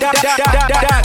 da, da, da, da, da.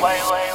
Ouais,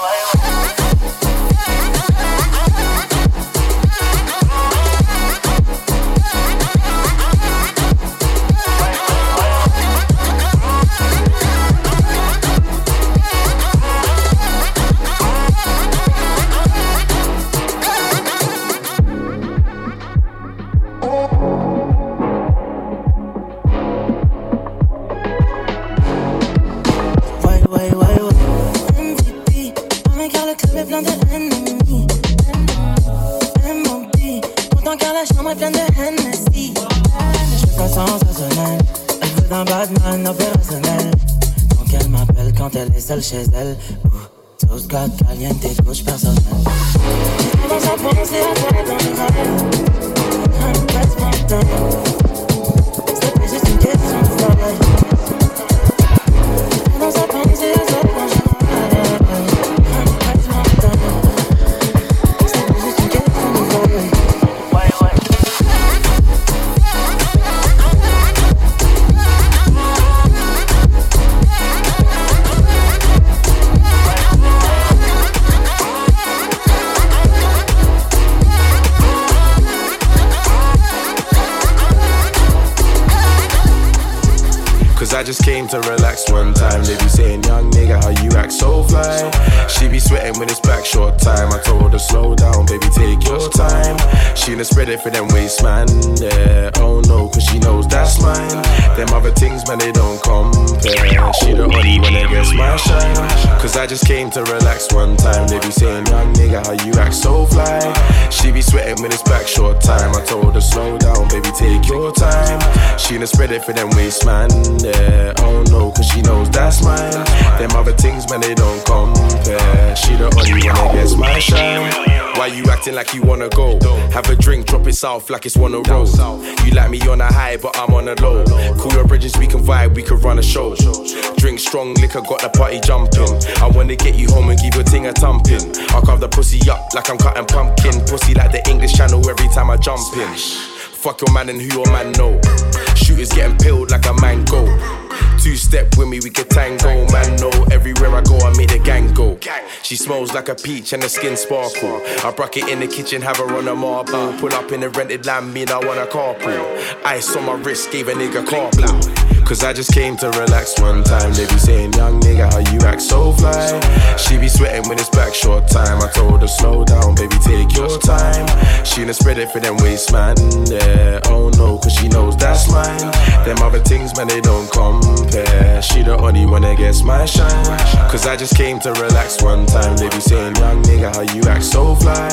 man, they don't compare. She the only one that gets my shine. Why you acting like you wanna go? Have a drink, drop it south like it's one of those. You like me on a high, but I'm on a low. Cool your bridges, we can vibe, we can run a show. Drink strong liquor, got the party jumping. I wanna get you home and give your ting a thumping. I carve the pussy up like I'm cutting pumpkin. Pussy like the English channel every time I jump in. Fuck your man and who your man know. Shooters getting peeled like a mango. Two step with me, we can tango. Man, know everywhere I go, I make the gang go. She smells like a peach and the skin sparkle. I broke it in the kitchen, have her on a marble. Pull up in the rented land, mean I want a carpool. Ice on my wrist, gave a nigga car Cause I just came to relax one time. They be saying, young nigga, how you act so fly. She be sweating when it's back short time. I told her, slow down, baby, take your time. She done spread it for them waist, man. Yeah, oh no, cause she knows that's mine. Them other things, man, they don't compare. She the only one that gets my shine. Cause I just came to relax one time. They be saying, young nigga, how you act so fly.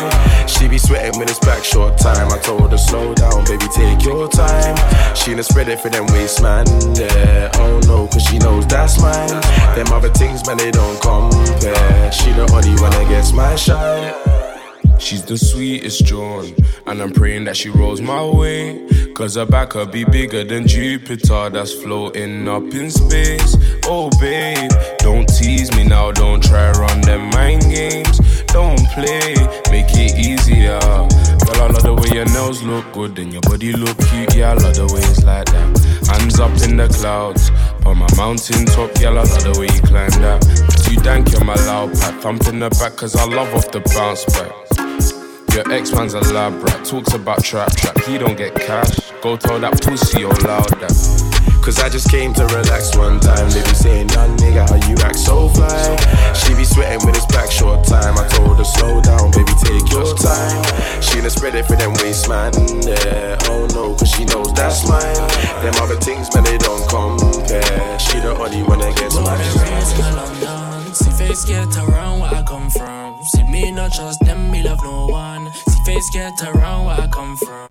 She be sweating when it's back short time. I told her, slow down, baby, take your time. She done spread it for them waist, man. Yeah, oh no, cause she knows that's mine. Them other things, man, they don't compare. She the only one that gets my shine. She's the sweetest John, and I'm praying that she rolls my way. Cause her back could be bigger than Jupiter that's floating up in space. Oh, babe, don't tease me now, don't try run them mind games. Don't play, make it easier. Girl, I love the way your nails look good and your body look cute. Yeah, I love the way it's like that. Hands up in the clouds, on my mountain top. Yeah, I love the way you climb that. You dank, you're my loud pack. Thump in the back, cause I love off the bounce back. Your ex man's a lab rat, talks about trap trap. He don't get cash. Go tell that pussy all loud that. Cause I just came to relax one time. They be saying, young nigga, how you act so fly. She be sweating when it's back short time. I told her, slow down, baby, take your time. She done spread it for them waist, man. Yeah, oh no, cause she knows that's mine. Them other things, man, they don't compare. She the only one that gets my mine. See face get around where I come from. See me not trust them, me love no one. See face get around where I come from.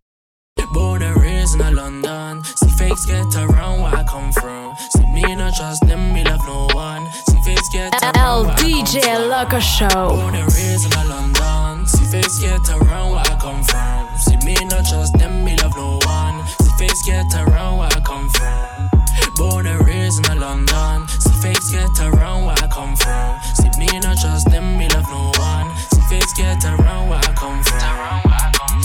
And raised in London. See fakes get around where I come from. See me not trust them, me love no one. See face get around where I come from. Loco Show. And raised in a London. See face get around where I come from. See me not trust them, me love no one. See face get around where I come from. And raised in a London. Get around where I come from.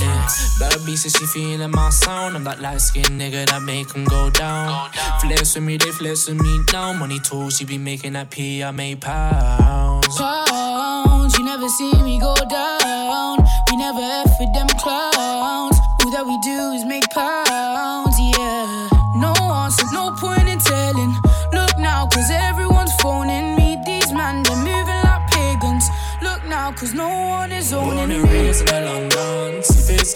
Yeah, bad B says she feeling my sound. I'm that light skinned nigga that make go down. Flex with me, they flex with me now. Money too, she be making that P, I make pounds. Pounds, you never see me go down. We never F with them clowns. All that we do is make pounds,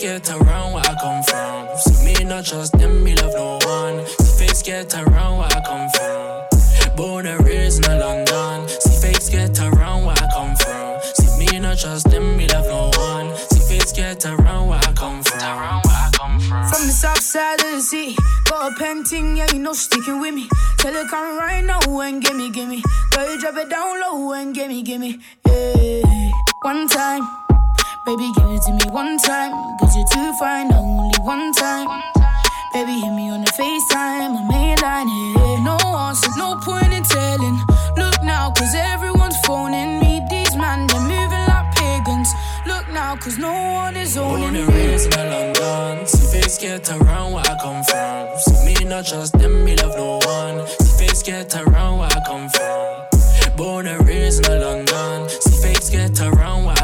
Get around where I come from. See me not trust them, me love no one. See face get around where I come from. Born and raised in London. See face get around where I come from. See me not trust them, me love no one. See face get around where I come from. From. The south side of the city, got a painting, yeah, you know, sticking with me. Tell her come right now and gimme, gimme. Girl, you drop it down low and gimme, gimme. Yeah. One time, baby, give it to me one time. Cause you're too fine, only one time. Baby, hit me on the FaceTime, my main line, yeah. No answers, no point in telling. Look now, cause everyone's phoning me. These man, they're moving like pagans. Look now, cause no one is Born owning and me. raised in London. See face get around where I come from. See me not trust them, me love no one. See face get around where I come from. Born and raised in London. See face get around where I come from.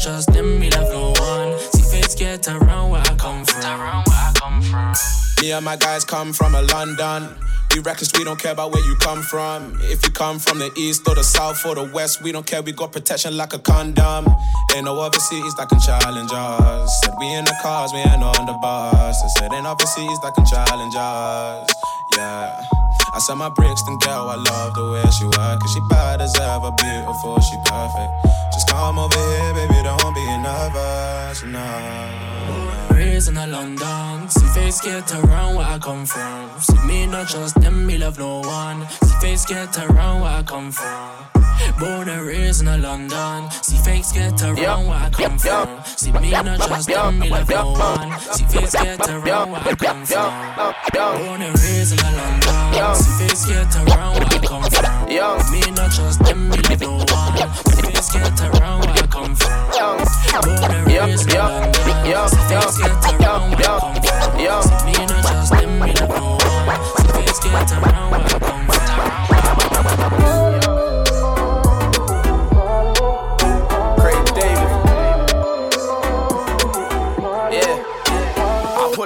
See me not trust them, me love no one. See face get around where I come from. Around where I come from. Me and my guys come from a London. We reckless, we don't care about where you come from. If you come from the east or the south or the west, we don't care, we got protection like a condom. Ain't no other cities that can challenge us. Said we in the cars, we ain't on the bus. I said ain't other cities that can challenge us. Yeah. I said my Brixton girl, I love the way she work. Cause she bad as ever, beautiful, she perfect. Just come over here, baby, don't be nervous, no. Raised in a London. See face get around where I come from. See me not trust them, me love no one. See face get around where I come from. Born and raised in a London. See fakes get around where I come from. See me not trust them, me love no one. See face get around where I come from. Born and raised in a London. See face get around where I come from. Me not trust them, me love no one. See face get around where I come from. Born and raised in a London. See face get around where I come from. See me not trust them, me love no one. See face get around where I come from.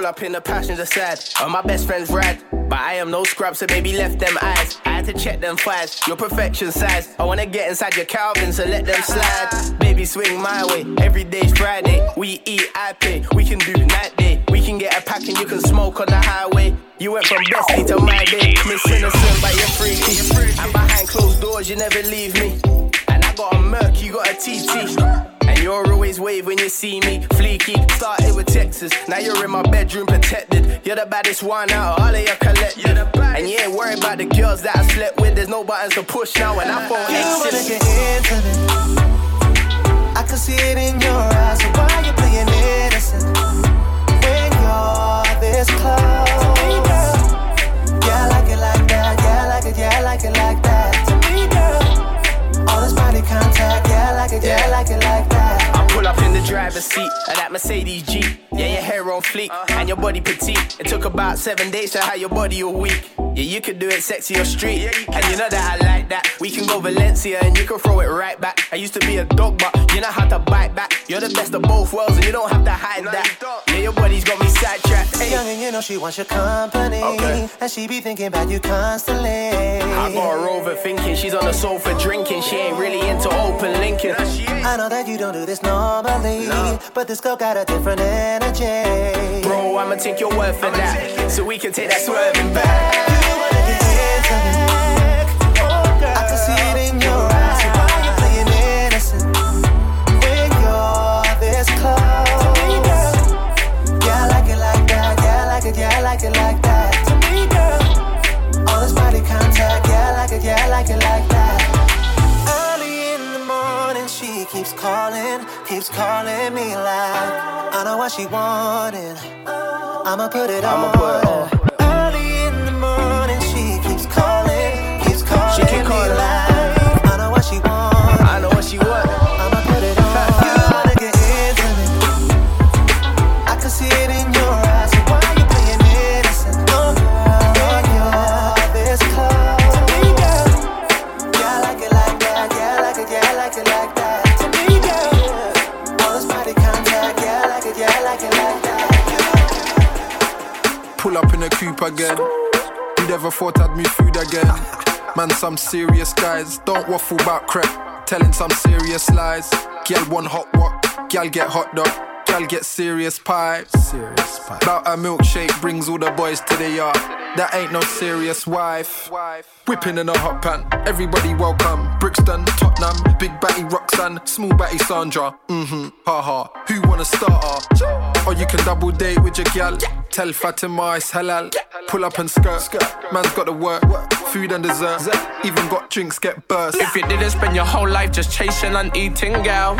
Pull up in the passenger side. All my best friends ride. But I am no scrub, so baby left them eyes. I had to check them thighs. Your perfection size. I wanna get inside your Calvin, so let them slide. Baby swing my way. Every day's Friday. We eat, I pay. We can do night day. We can get a pack and you can smoke on the highway. You went from bestie to my day. Miss Innocent, but you're freaky. And behind closed doors, you never leave me. And I got a Merc, you got a TT. You're always wave when you see me. Fleeky, started with Texas. Now you're in my bedroom protected. You're the baddest one out of all of your collective. And you ain't worried about the girls that I slept with. There's no buttons to push now, and I phone You wanna exit. get intimate. I can see it in your eyes. So why you playing innocent when you're this close? Girl. Yeah, I like it like that. Yeah, I like it. Yeah, I like it like that. To me, girl. All this body contact. Yeah, I like it. Yeah, I like it like that. I pull up in the driver's seat of that Mercedes Jeep. Yeah, your hair on fleek uh-huh. and your body petite. It took about seven days to have your body a week. Yeah, you could do it sexy or street. And you know that I like that. We can go Valencia and you can throw it right back. I used to be a dog, but you know how to bite back. You're the best of both worlds and you don't have to hide that. Yeah, your body's got me sidetracked. Hey. Young and you know she wants your company. Okay. And she be thinking about you constantly. I got her over thinking she's on the sofa drinking. She ain't really into open linking. I know that you don't do this normally, but this girl got a different energy. Bro, I'ma take your word for that. So we can take that swerving back. You wanna get intimate. I can see it in your eyes. So why you playing innocent when you're this close? To me, girl. Yeah, I like it like that. Yeah, I like it. Yeah, I like it like that. To me, girl. All this body contact, yeah, like it like that. Early keeps calling, keeps calling me like I know what she wanted. I'ma put it I'ma on. put it on. Some serious guys. Don't waffle about crap. Telling some serious lies. Girl want hot what? Girl get hot dog. Girl get serious pie. Serious pie. About a milkshake brings all the boys to the yard. That ain't no serious wife. Whipping in a hot pan. Everybody welcome. Brixton, Tottenham, Big Batty Roxanne, Small Batty Sandra. Mm-hmm. Haha. Who wanna start her? Or you can double date with your gal. Tell Fatima it's halal. Pull up and skirt. Man's got to work. Food and dessert. Even got drinks get burst. If you didn't spend your whole life just chasing and eating, girl,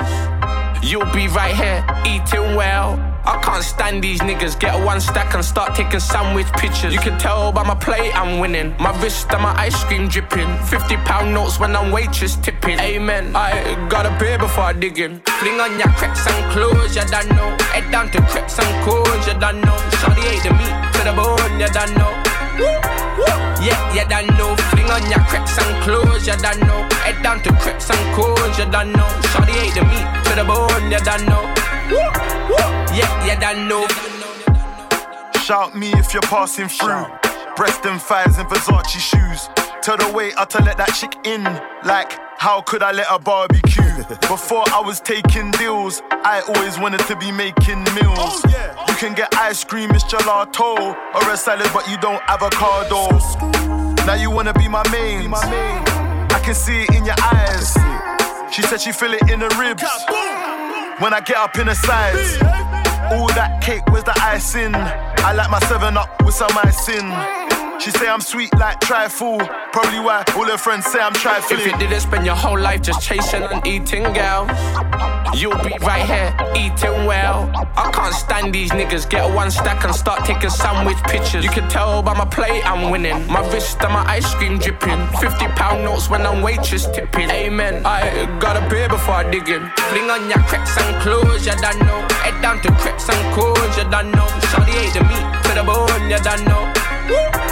you'll be right here eating well. I can't stand these niggas. Get one stack and start taking sandwich pictures. You can tell by my plate I'm winning. My wrist and my ice cream dripping. 50 pound notes when I'm waitress tipping. Amen. I got a beer before I dig in. Fling on your crepes and clothes, you don't know. Head down to crepes and cones, you don't know. Shawty ate the meat to the bone, you don't know. Yeah, you don't know. Fling on your crepes and clothes, you don't know. Head down to crepes and cones, you don't know. Shawty ate the meat to the bone, you don't know. Yeah, you don't know. Shout me if you're passing through. Breast and thighs and Versace shoes. Tell the waiter to let that chick in. Like, how could I let her barbecue? Before I was taking deals, I always wanted to be making meals. You can get ice cream, it's gelato, or a salad, but you don't avocado. Now you wanna be my main. I can see it in your eyes. She said she feel it in her ribs. When I get up in the sides. All that cake, where's the icing? I like my 7 up with some icing. She say I'm sweet like trifle. Probably why all her friends say I'm trifling. If you didn't spend your whole life just chasing and eating, girl, you'll be right here eating well. I can't stand these niggas. Get one stack and start taking sandwich pictures. You can tell by my plate I'm winning. My wrist and my ice cream dripping. 50 pound notes when I'm waitress tipping. Amen. I got a beer before I dig in. Fling on your crepes and clothes, you don't know. Head down to crepes and cones, you don't know. Shawty ate the meat to the bone, you don't know.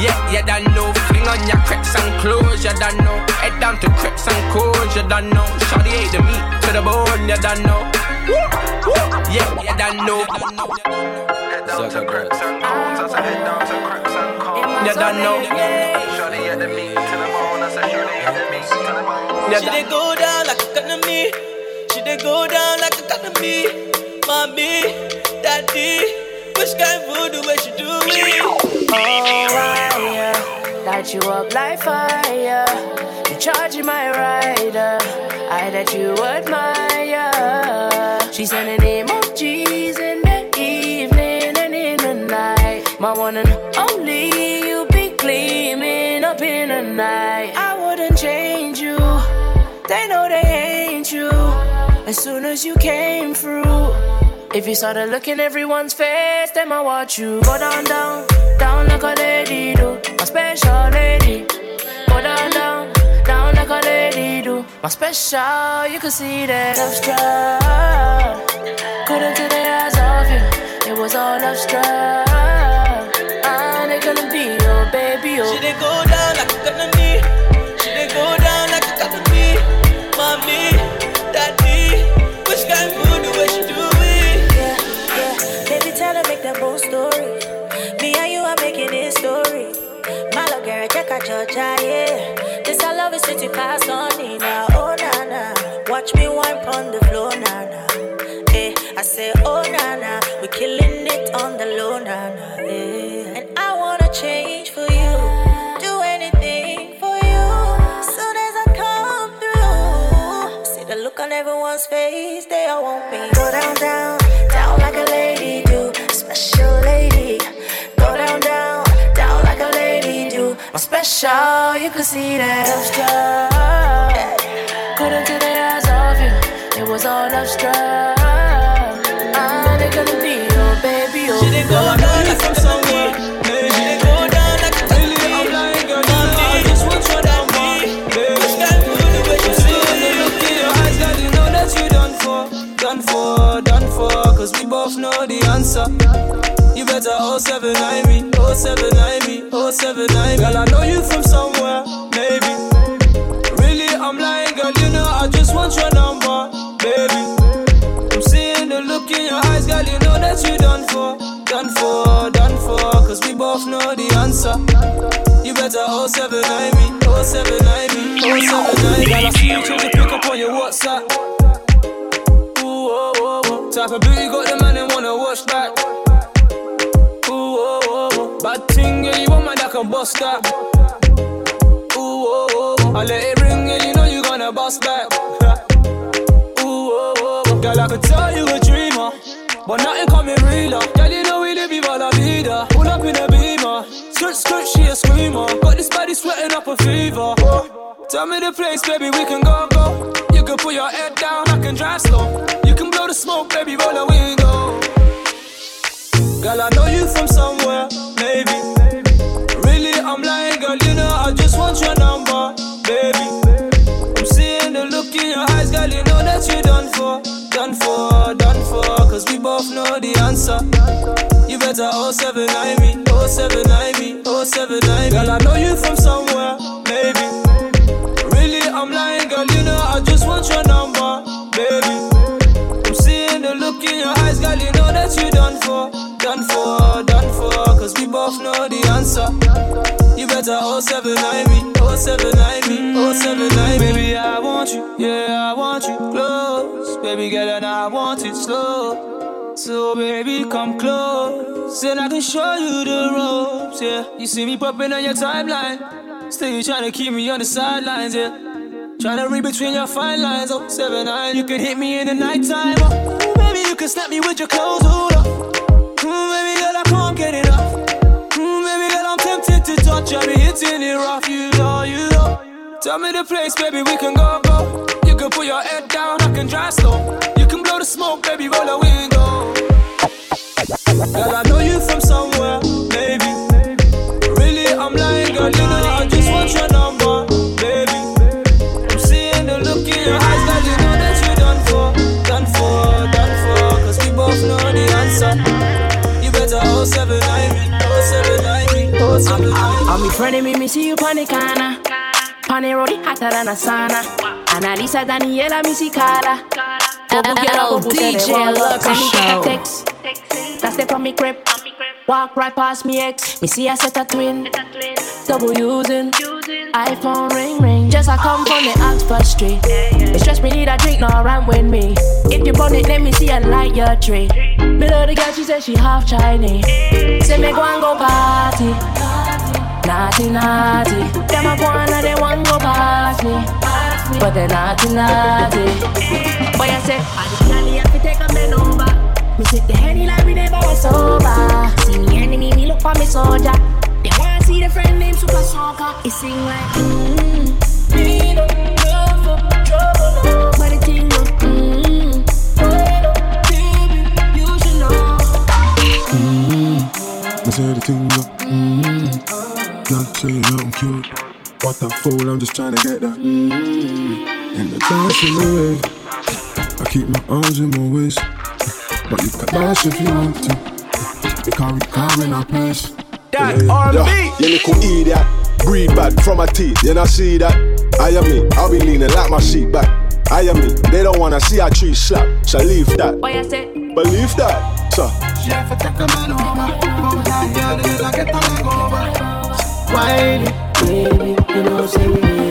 Yeah, you don't know. Fling on your crepes and clothes, you don't know. Head down to crepes and cones, you don't know. Shawty ate the meat to the bone, you don't know. Yeah, you don't know. Head down to crepes and cones. I said head down to crepes and cones. You don't know. Shawty at the meat to the bone. I said shawty at the meat to the bone. She dey go down like a economy. She dey go down like a economy. Mommy, daddy, which kind voodoo where she do it? Oh, I light you up like fire. You charging my rider. I that you admire. She sending emojis in the evening and in the night. My one and only you be gleaming up in the night. I wouldn't change you. They know they ain't you. As soon as you came through. If you started looking everyone's face, then I watch you go down, down, down like a lady do. My special lady. Go down, down, down like a lady do. My special, you can see that love struck. Couldn't take their eyes off you. It was all love struck. Special. You could see that love struck. Couldn't take the eyes off you. It was all love struck. I'm gonna be your baby. Oh, She didn't go down like from somewhere. She didn't go down like a Really, I'm lying, girl. You know I just want your number. Baby, Which guy would do what you see do? the look in your eyes, girl. You know that you done for, done for, done for. Cause we both know the answer. You better 079 me, 079 me, 079 Girl, I know you from somewhere, maybe. Really, I'm lying, girl. You know I just want your number, baby. I'm seeing the look in your eyes, girl. You know that you done for, done for, done for. Cause we both know the answer. You better 079 me, 079 me, 079 Girl, I see you the pick up on your WhatsApp. Ooh, oh, oh, oh. Type of beauty got the man and wanna watch back. Bad thing, yeah, you want man that can bust that. Ooh, oh, oh. I let it ring, yeah, you know you gonna bust back. Ooh, oh, oh. Girl, I could tell you a dreamer, but nothing coming realer. Girl, you know we live viva la vida. Pull up in a beamer, skirt, skirt, she a screamer. Got this body sweating up a fever. Tell me the place, baby, we can go, go. You can put your head down, I can drive slow. You can blow the smoke, baby, roll the window. Girl, I know you from somewhere, maybe. Really, I'm lying, girl, you know I just want your number, baby. I'm seeing the look in your eyes, girl, you know that you done for, done for, done for. Cause we both know the answer. You better 079 me, 079 me, 079 Girl, I know you from somewhere, maybe. Really, I'm lying, girl, you know I just want your number, baby. I'm seeing the look in your eyes, girl, you know that you done for, done for, done for. Cause we both know the answer. You better 079 me, 079 me, 079 Baby, I want you, yeah, I want you close. Baby girl, and I want it slow. So baby, come close, and I can show you the ropes, yeah. You see me popping on your timeline, still you trying to keep me on the sidelines, yeah. Trying to read between your fine lines, oh, seven, nine. You can hit me in the nighttime, oh. Baby, you can snap me with your clothes, hold up. Mm, baby can't get enough. Mm, baby girl, I'm tempted to touch. I be hitting it rough, you know, you know. Tell me the place, baby, we can go, go. You can put your head down, I can drive slow. You can blow the smoke, baby, roll the window. Girl, I know you from somewhere, maybe. Really, I'm lying, girl, you know I just want your number, baby. I'm seeing the look in your eyes, 079 me, 079 I'm with friend me, me see you pon the corner. Pon the road, it hotter than a sauna. Analisa Daniela, me see Carla. Bubble girl, bubble say they DJ want love. Lucky Send me a Show. That's the from me crib. Walk right past me ex. Me see I set a twin. Double using. iPhone ring ring. Just I come from the Oxford Street. It stress me need a drink, no run with me. If you burn it, let me see a light your tree. Me love the girl, she said she half Chinese. Say me go and go party. Naughty, naughty. Them a go and they want go past me. But they naughty, naughty. Boy, I say, I have to take a bend over. Me sit the henny like we never was sober. See me enemy, me look for me soldier. They wanna see the friend named Super Soccer. It sing like, mmm. Me no love for trouble, no. But you should know. I say the thing up. Mm-hmm. Not saying I'm cute. What the fool, I'm just trying to get that. Mm-hmm. And the dance in the way. I keep my arms in my waist. But you can dance if you want to. Because we carrying our place. That R&B. You little idiot. Breathe bad from my teeth. You not see that? I am me. I'll be leaning like my sheet back. I am me. They don't wanna see our tree slap. So leave that. Boy, I say, Believe that. So. Chef, take a man over. Come down here, the little get a leg over. Why? baby, you know, say we need. Boy, say,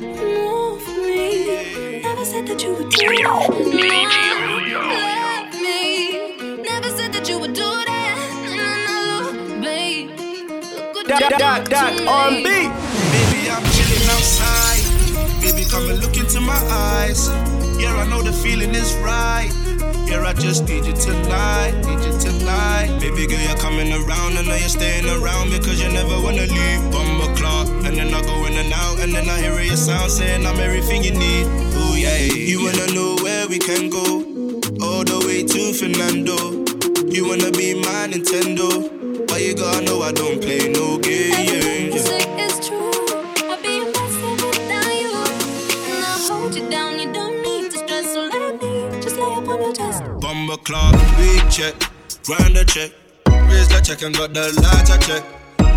Move me. Never said that you would do Baby, I'm chilling outside. Baby, come and look into my eyes. Yeah, I know the feeling is right. Yeah, I just need you tonight. Need you tonight. Baby girl, you're coming around, and know you're staying around me because you never wanna leave. Bumble clock, and then I go in and out, and then I hear your sound saying I'm everything you need. Ooh yeah, you wanna know where we can go, all the way to Fernando. You wanna be my Nintendo, but you gotta know I don't play no games. Music is true. I'll be impossible without you. And I'll hold you down. You don't need to stress, so let me just lay up on your chest. Bumble clock, big check, grind the check. Raise the check and got the lighter check.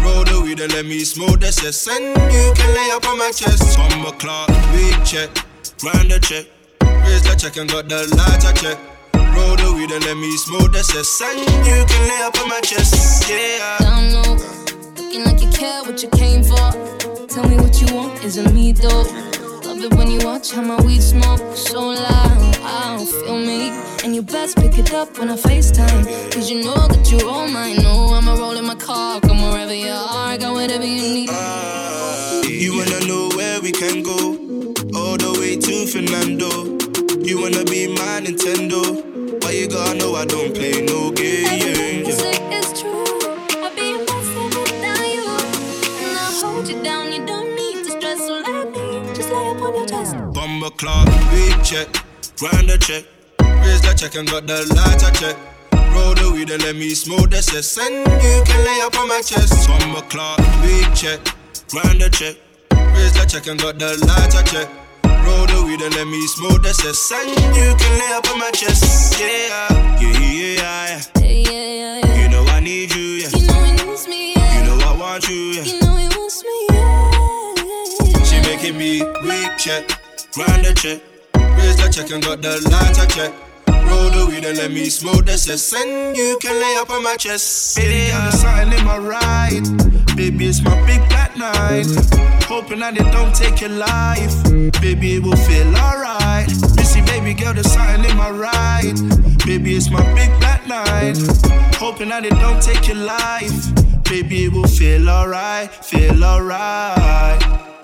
Roll the weed and let me smoke the cess. And you can lay up on my chest. Bumble clock, big check, grind the check. Raise the check and got the lighter check. Roll the weed and let me smoke the cess. And you can lay up on my chest. Yeah. Down low, looking like you care what you came for. Tell me what you want, isn't me though. It when you watch how my weed smoke so loud. I don't feel me. And you best pick it up when I FaceTime. Cause you know that you're all mine. Know I'ma roll in my car, come wherever you are, I got whatever you need. You wanna know where we can go? All the way to Fernando. You wanna be my Nintendo. But you gotta know I don't play no games. Clock, big check, grind the check. Raise the check and got the lighter check. Roll the weed and let me smoke the cess. And you can lay up on my chest. Bumble clock, big check, grind the check. Raise the check and got the lighter check. Roll the weed and let me smoke the cess. And you can lay up on my chest. Yeah, yeah, yeah, yeah. yeah, yeah. You know I need you, yeah. You know he needs me, yeah. You know I want you, yeah. You know he wants me, yeah. She making me weak check, grind the check, raise the check and got the lighter check. Roll the weed and let me smoke the cess, and you can lay up on my chest. Baby, I'm sign in my ride. Baby, it's my big black night. Hoping that it don't take your life. Baby, it will feel alright. Missy, baby girl, the sign in my ride. Baby, it's my big black night. Hoping that it don't take your life. Baby, it will feel alright, feel alright.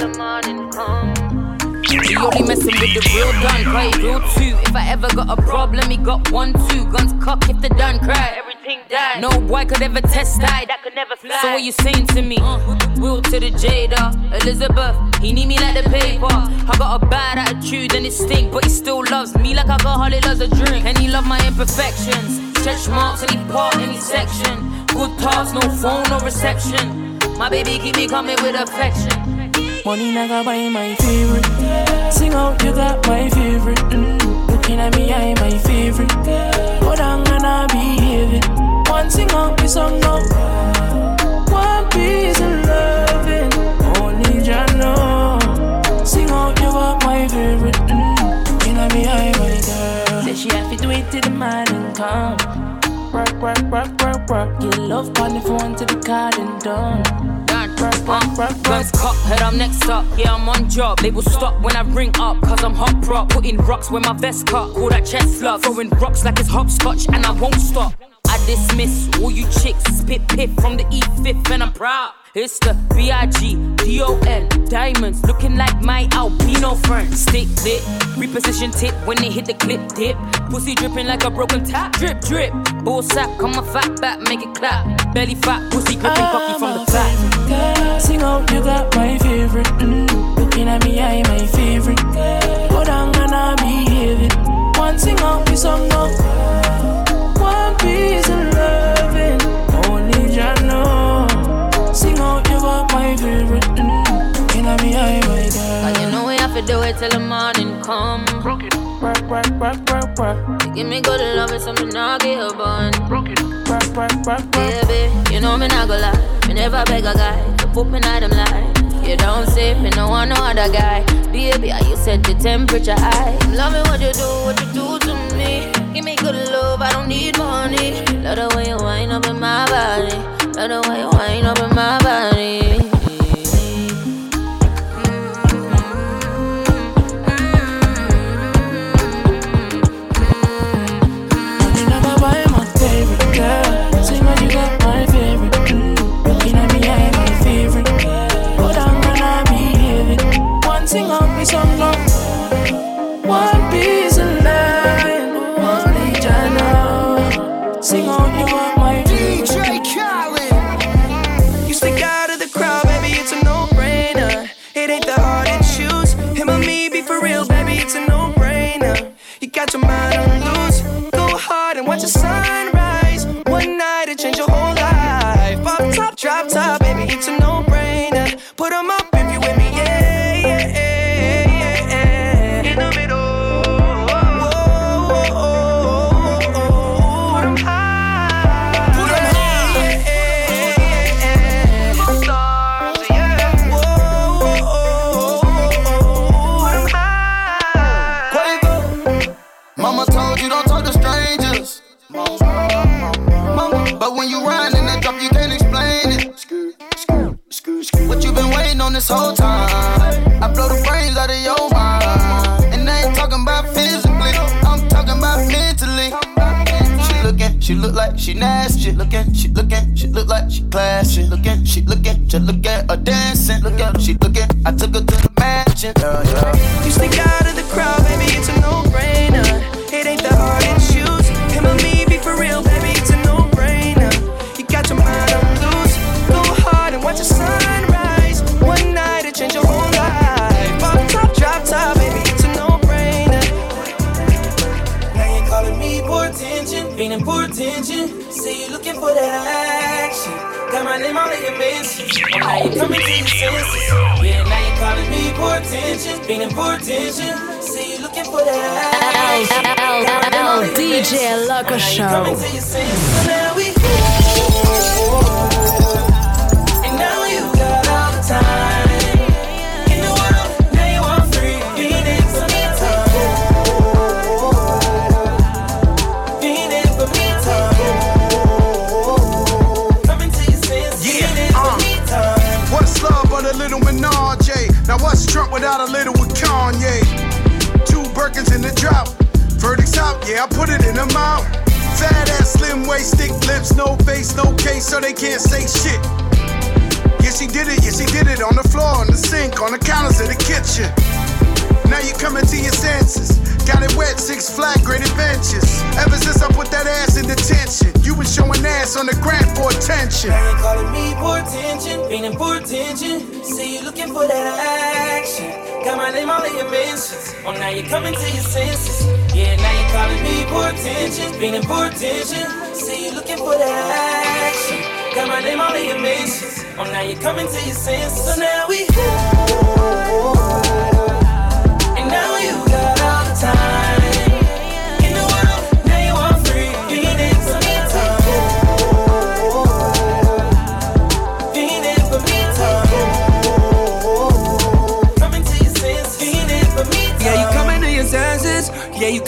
The morning come. We only messing with the real done, cry real two. If I ever got a problem, he got one, two. Guns cock if the done cry. Everything died. No boy could ever test die. That could never fly. So what you saying to me? Uh, Will to the Jada, Elizabeth. He need me like the paper. I got a bad attitude and it stink, but he still loves me like alcoholic loves a drink. And he love my imperfections. Stretch marks any part, any section. Good talks, no phone, no reception. My baby keep me coming with affection. Money never buy my favorite. Sing out, you got my favorite. Mm. Looking at me, I my favorite. Go down and I behave it. One sing out, me song now. One piece of loving, only Jah know. Sing out, you got my favorite. Mm. Looking at me, I my girl. Say she have to do it till the morning come. Work, work, work, work, work. Get love on the phone till the and done. Guns cock, head I'm next up. Yeah, I'm on job. They will stop when I ring up, cause I'm hot prop. Putting rocks where my vest cut. Call that chest love. Throwing rocks like it's hopscotch, and I won't stop. I dismiss all you chicks, spit pip from the E5th, and I'm proud. It's the B.I.G. D.O.N. Diamonds looking like my albino friend. Stick lit, reposition tip when they hit the clip dip. Pussy dripping like a broken tap. Drip, drip. Bull sack on my fat back, make it clap. Belly fat, pussy gripping cocky from the back. Girl, Sing out, you got my favorite. Mm. Looking at me, I ain't my favorite. Go down and I behave it. One sing out, me song now. You know we have to do it till the morning come. Work, work, work, work, work. You give me good love, it's something I give bun. Work, work, work, work. Baby, you know me not go lie. Me never beg a guy to put me in them line. You don't say me no want no other guy. Baby, how you set the temperature high. I'm loving what you do, what you do to me. Give me good love, I don't need money. Love the way you wind up in my body. Love the way you wind up in my body. One. Now what's Trump without a little with Kanye? Two Birkins in the drop. Verdicts out, yeah, I put it in the mouth. Fat ass, slim waist, thick lips, no face, no case, so they can't say shit. Yeah, she did it, yeah, she did it on the floor, on the sink, on the counters in the kitchen. Now you coming to your senses. Got it wet, Six Flags, great adventures. Ever since I put that ass in detention, you been showing ass on the grant for attention. Now you calling me for attention, feeling for attention. See you looking for that action. Got my name all in your mentions. Oh, now you coming to your senses. Yeah, now you calling me for attention, feeling for attention. See you looking for that action. Got my name all in your mentions. Oh, now you coming to your senses. So now we. And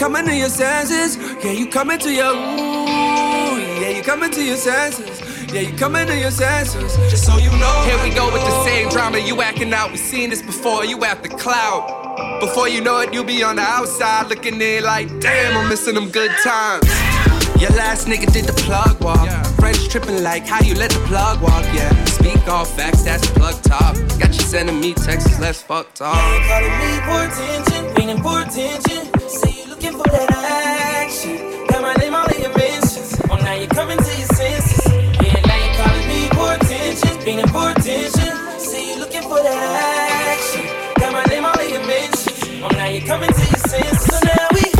coming to your senses. Yeah, you coming to your ooh. Yeah, you coming to your senses. Yeah, you coming to your senses. Just so you know. Here we go with the same drama. You acting out. We seen this before. You at the cloud. Before you know it, you'll be on the outside looking in like, damn, I'm missing them good times. Your last nigga did the plug walk. French tripping like how you let the plug walk. Yeah, speak all facts, that's plug top. Got you sending me texts, let's fuck talk. Now you calling me for attention, feeling for attention. Say you looking for that action. Got my name all in your mentions. Oh, now you're coming to your senses. Yeah, now you're calling me for attention, feeling for attention. Say you looking for that action. Got my name all in your mentions. Oh, now you're coming to your senses. So now we.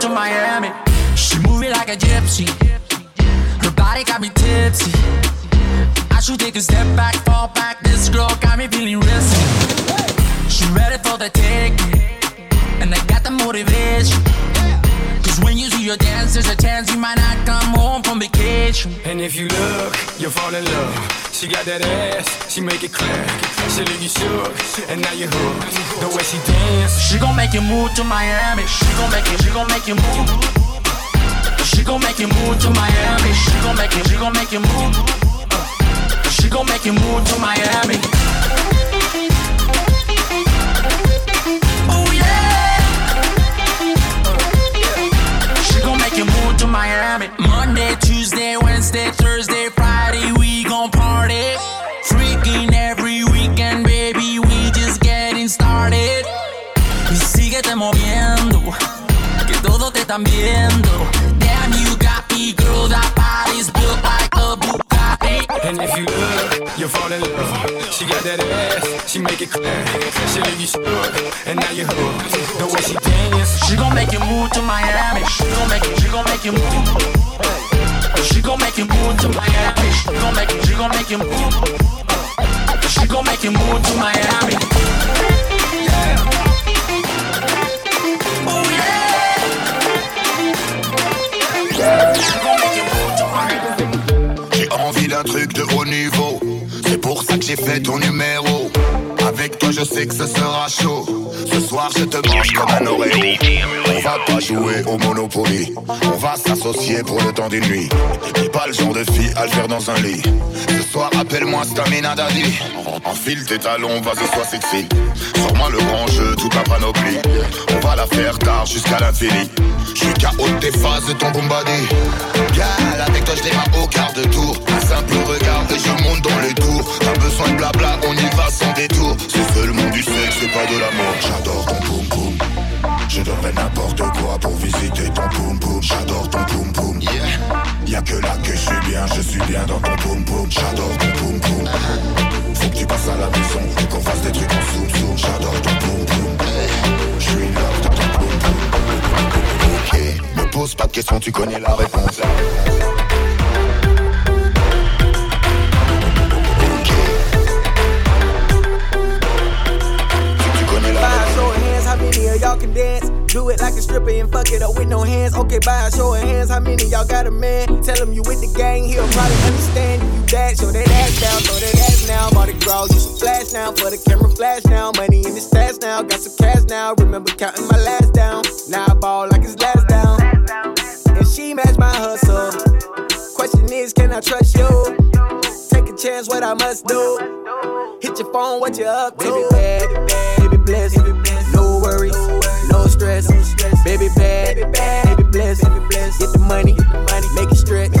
To Miami. She move it like a gypsy. Her body got me tipsy. I should take a step back. if you look, you'll fall in love. She got that ass, she make it crack. She leave you shook, and now you're hooked. The way she dance, she gon' make you move to Miami. She gon' make you, she gon' make you move. She gon' make you move to Miami. She gon' make you, she gon' make you move. She gon' make you move to Miami. Oh yeah. She gon' make you move to Miami. Monday, Tuesday, Wednesday. Thursday, Friday, we gon' party. Freaking every weekend, baby, we just getting started. Y síguete moviendo, que todo te están viendo. Damn, you got me, girl, that body's built like a Bugatti. And if you look, you fall in love. She got that ass, she make it clear. She leave you shook, and now you're hooked. The way she dance, she gon' make you move to Miami. She gon' make you, she gon' make you move. Make move to make Miami. J'ai envie d'un truc de haut niveau. C'est pour ça que j'ai fait ton numéro. Avec toi, je sais que ce sera chaud. Ce soir, je te mange comme un Oreo. On va pas jouer au Monopoly. On va s'associer pour le temps d'une nuit. T'es pas le genre de fille à le faire dans un lit. Ce soir, appelle-moi Stamina Daddy. Enfile tes talons, vas-y, sois sexy. Sors-moi le grand jeu, toute la panoplie. On va la faire tard jusqu'à l'infini. Je suis KO tes phases de ton bombardé. Gal, avec toi, je démarre au quart de tour. Un simple regard et je monte dans les tours. Pas besoin de blabla, on y va sans détour. C'est seulement du sexe, c'est pas de l'amour. J'adore ton boum boum. Je donnerais n'importe quoi pour visiter ton boum boum. J'adore ton boum boum. Yeah. Y'a que là que je suis bien, je suis bien dans ton boum boum. J'adore ton boum boum. Faut que tu passes à la maison et qu'on fasse des trucs en soum soum. J'adore ton boum boum. Je suis love dans ton boum boum. Ok, me pose pas de questions, tu connais la réponse. Can dance? Do it like a stripper and fuck it up with no hands. Okay, by a show of hands, how many y'all got a man? Tell him you with the gang, he'll probably understand if you bad. Show that ass down, throw that ass now. Mardi Gras, you some flash now. For the camera flash now. Money in the stats now. Got some cash now. Remember counting my last down. Now I ball like it's last down. And she match my hustle. Question is, can I trust you? Take a chance, what I must do. Hit your phone, what you up to? Baby bad, baby blessed, no worries, no stress. Baby bad, baby blessed, get the money, make it stretch.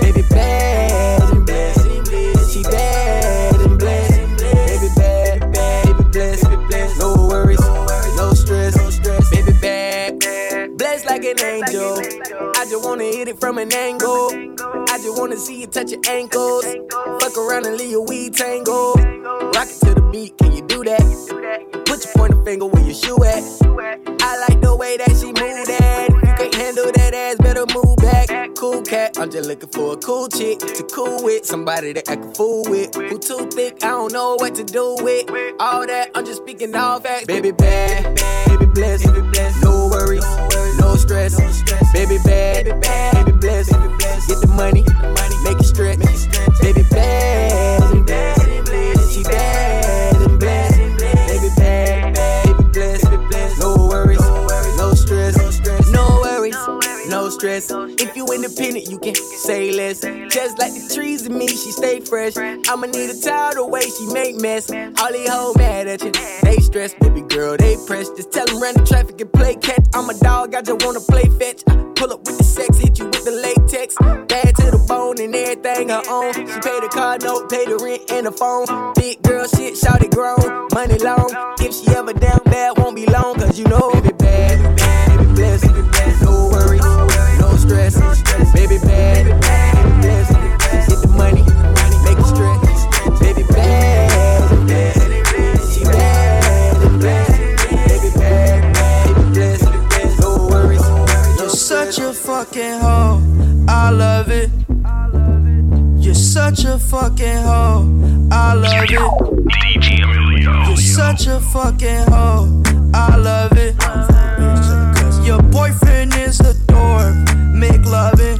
Baby bad she bad hit it from an angle. I just wanna see you touch your ankles. Fuck around and leave your weed tangle. Rock it to the beat, can you do that? Put your pointer finger where your shoe at. I like the way that she move that. You can't handle that ass, better move back. Cool cat, I'm just looking for a cool chick to cool with. Somebody that I can fool with. Who too thick, I don't know what to do with. All that, I'm just speaking all facts. Baby bad, baby blessed, no worries, no stress. Baby bad, baby blessed, get the money, make it stretch. Baby bad stress. If you independent, you can say less. Just like the trees in me, she stay fresh. I'ma need a towel the way she make mess. All these hoes mad at you, they stress, baby girl, they press. Just tell them run the traffic and play catch. I'm a dog, I just wanna play fetch. Pull up with the sex, hit you with the latex. Bad to the bone and everything her own. She pay the car note, pay the rent and the phone. Big girl shit, shout it grown, money long. If she ever down bad, won't be long, cause you know, baby bad, baby blessed, no no stress. Baby bad, baby get the money, make it stretch. Baby bad, bad. Baby bad, baby no worries. You're such a fucking hoe. I love it. You're such a fucking hoe. I love it. You're such a fucking hoe. I love it. Boyfriend is a dork. Make loving.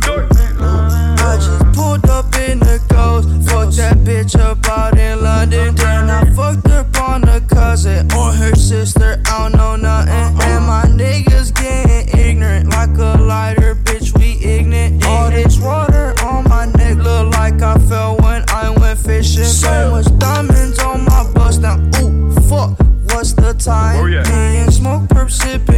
I just pulled up in the ghost. Fucked that bitch up out in London. Then I fucked up on a cousin or her sister. I don't know nothing. And my niggas getting ignorant like a lighter, bitch. We ignorant. All this water on my neck look like I fell when I went fishing. So much diamonds on my bust now. Ooh, fuck. What's the time? Oh, Me and smoke, perp, sipping,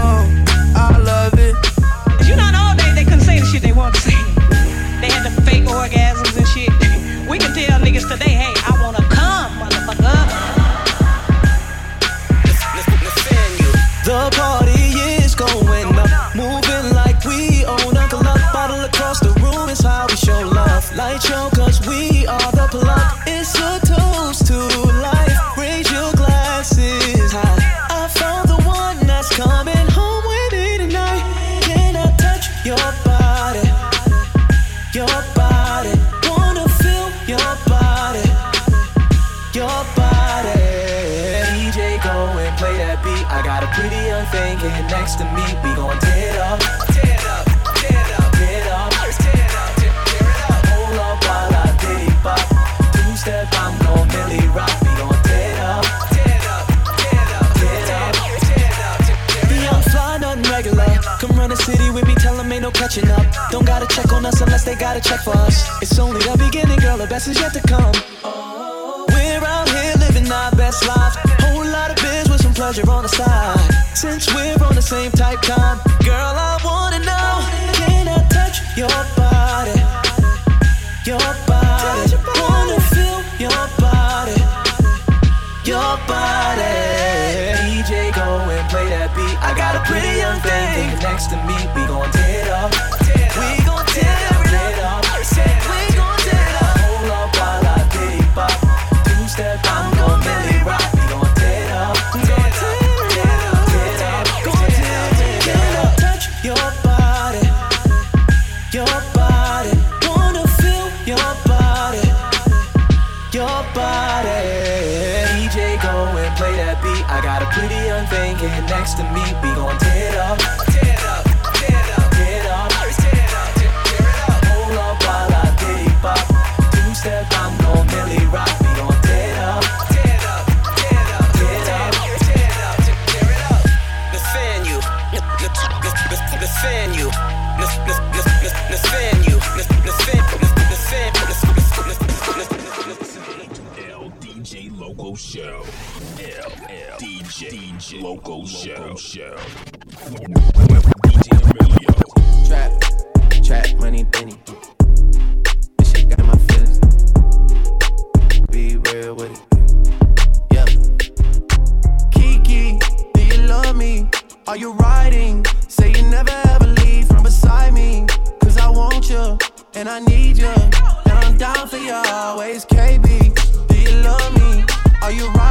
They gotta check for us. It's only the beginning, girl, the best is yet to come. We're out here living our best lives. Whole lot of biz with some pleasure on the side. Since we're on the same type time, girl, I wanna know can I touch your body? Your body. Wanna feel your body. Your body. DJ, go and play that beat. I got a pretty young thing next to me. We and I need you. And I'm down for you always, KB. Do you love me? Are you riding?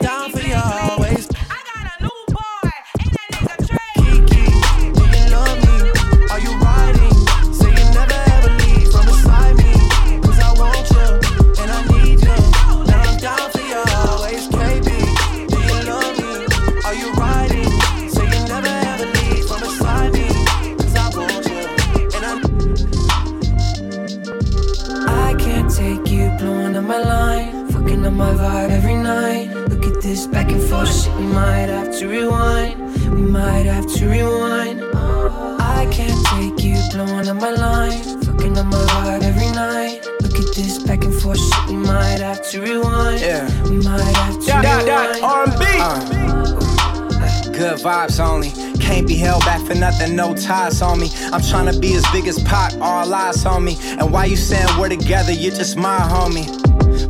blowing up my line, fucking up my vibe every night. Look at this back and forth shit, we might have to rewind. We might have to rewind. I can't take you blowing up my line, fucking up my vibe every night. Look at this back and forth shit, we might have to rewind. Yeah. We might have to rewind. dot, R&B. Uh, good vibes only. Can't be held back for nothing, no ties on me. I'm trying to be as big as Pac, all eyes on me. And why you saying we're together, you're just my homie.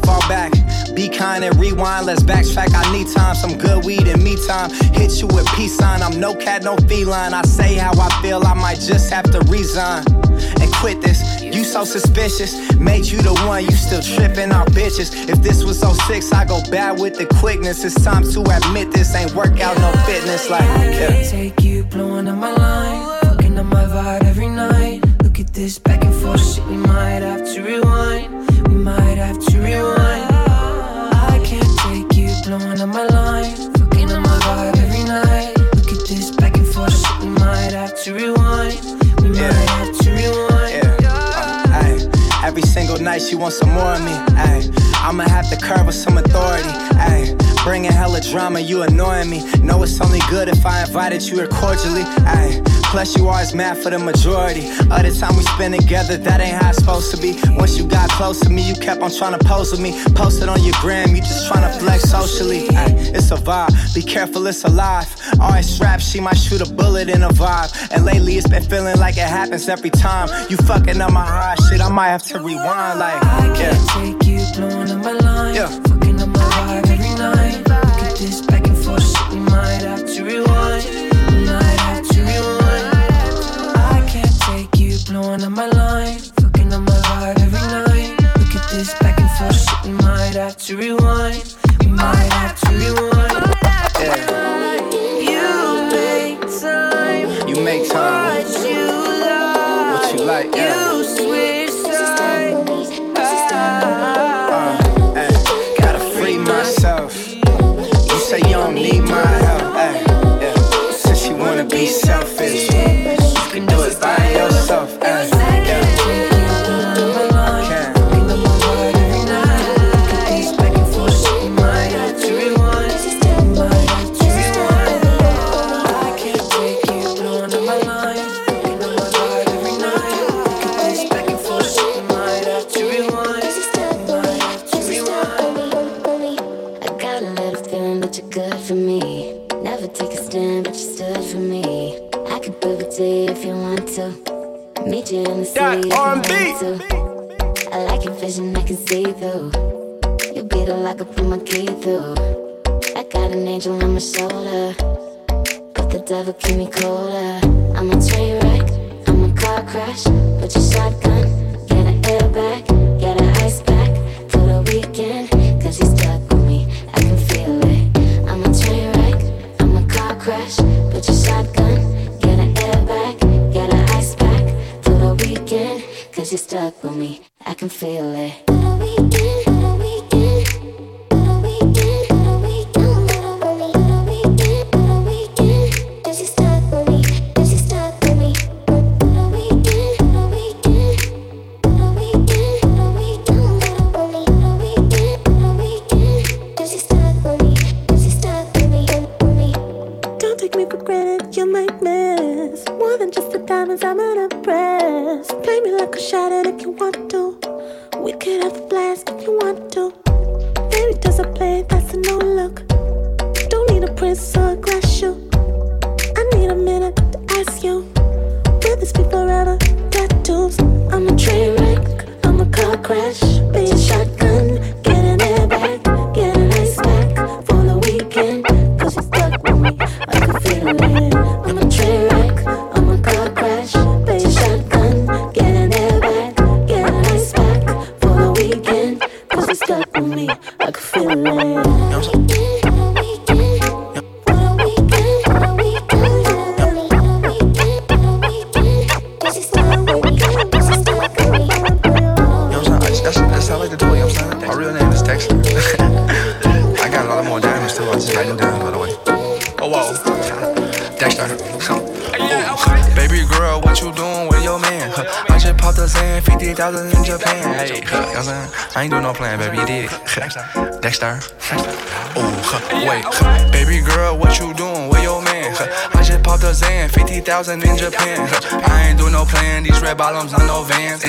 Fall back, be kind and rewind. Let's backtrack. I need time, some good weed and me time. Hit you with peace sign. I'm no cat, no feline. I say how I feel, I might just have to resign and quit this. So suspicious, made you the one. You still tripping on bitches. If this was 06, I go bad with the quickness. It's time to admit this ain't workout, no fitness. Like, I yeah. can't take you blowing up my line, fucking up my vibe every night. Look at this back and forth shit, we might have to rewind. We might have to rewind. I can't take you blowing up my line, fucking up my vibe every night. Look at this back and forth shit, we might have to rewind. We might have to night she wants some more of me. I'ma have to curb with some authority. Ay, bringing hella drama, you annoying me. Know it's only good if I invited you here cordially. Ay, plus you always mad for the majority. Other time we spend together, that ain't how it's supposed to be. Once you got close to me, you kept on trying to pose with me. Post it on your gram, you just trying to flex socially. Ay, it's a vibe, be careful, it's alive. Always strapped, she might shoot a bullet in a vibe. And lately it's been feeling like it happens every time. You fucking up my heart, shit, I might have to rewind. Like, I can't take you want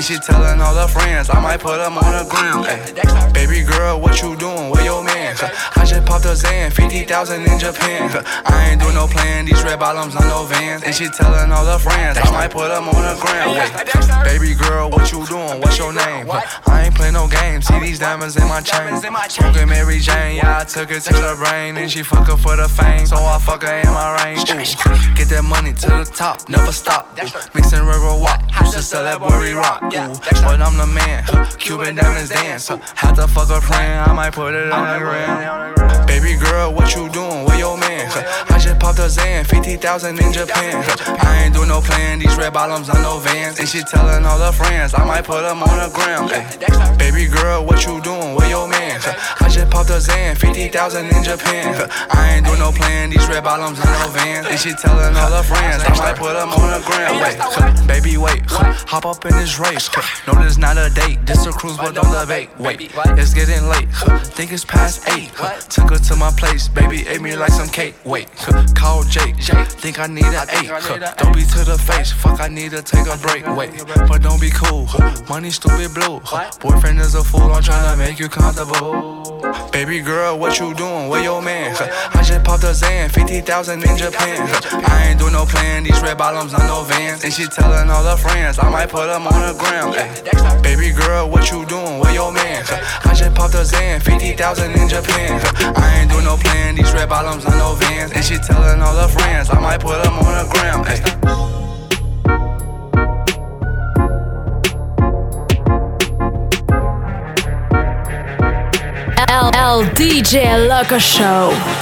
And she telling all her friends. I might put them on the ground. Hey, baby girl, what you doing? Where your man? I just popped a Zan. 50,000 in Japan. I ain't doing no plan. These red bottoms on no vans. And she telling all her friends. I might put them on the ground. Hey, baby girl, what you doing? What's your name? I ain't playing no games. See these diamonds in my chain. Smoking Mary Jane. Yeah, I took it to the brain. And she fuck her for the fame. So I fuck her in my range. Ooh. Get that money to the top. Never stop. Ooh. Mixing river walk. Used to sell that worry rock. Ooh. But I'm the man. Cuban diamonds dance. Had to fuck a friend. I might put it on the ground. Baby girl, what you doing? Where your man? I just popped a Zan. 50,000 in Japan. I ain't doing no plan. These red bottoms on no vans. And she telling all her friends. I might put them on the ground. Baby girl, what you doing? Where your man? I just popped a Zan. 50,000 in Japan. I ain't doing no plan. These red bottoms on no vans. And she telling all her friends. I might put them on the ground. Wait, baby, wait. Hop up in this race. No, this not a date. This a cruise, but don't debate. Wait, it's getting late. Think it's past eight. Took her to my place. Baby ate me like some cake. Wait, call Jake. Think I need an eight. Don't be to the face. Fuck, I need to take a break. Wait, but don't be cool. Money stupid blue. Boyfriend is a fool. I'm trying to make you comfortable. Baby girl, what you doing? Where your man? I just popped a Zan. 50,000 in Japan. I ain't doing no plan. These red bottoms on no vans. And she telling all her friends. I might put them on the ground. Ay. Baby girl, what you doing? Where your man? I just popped a Zan. 50,000 in Japan. I ain't doing no plan. These red bottoms on no vans. And she telling all her friends. I might put them on the ground. Ay. DJ Loco Show.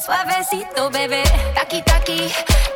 suavecito, bebé. Taki, taki.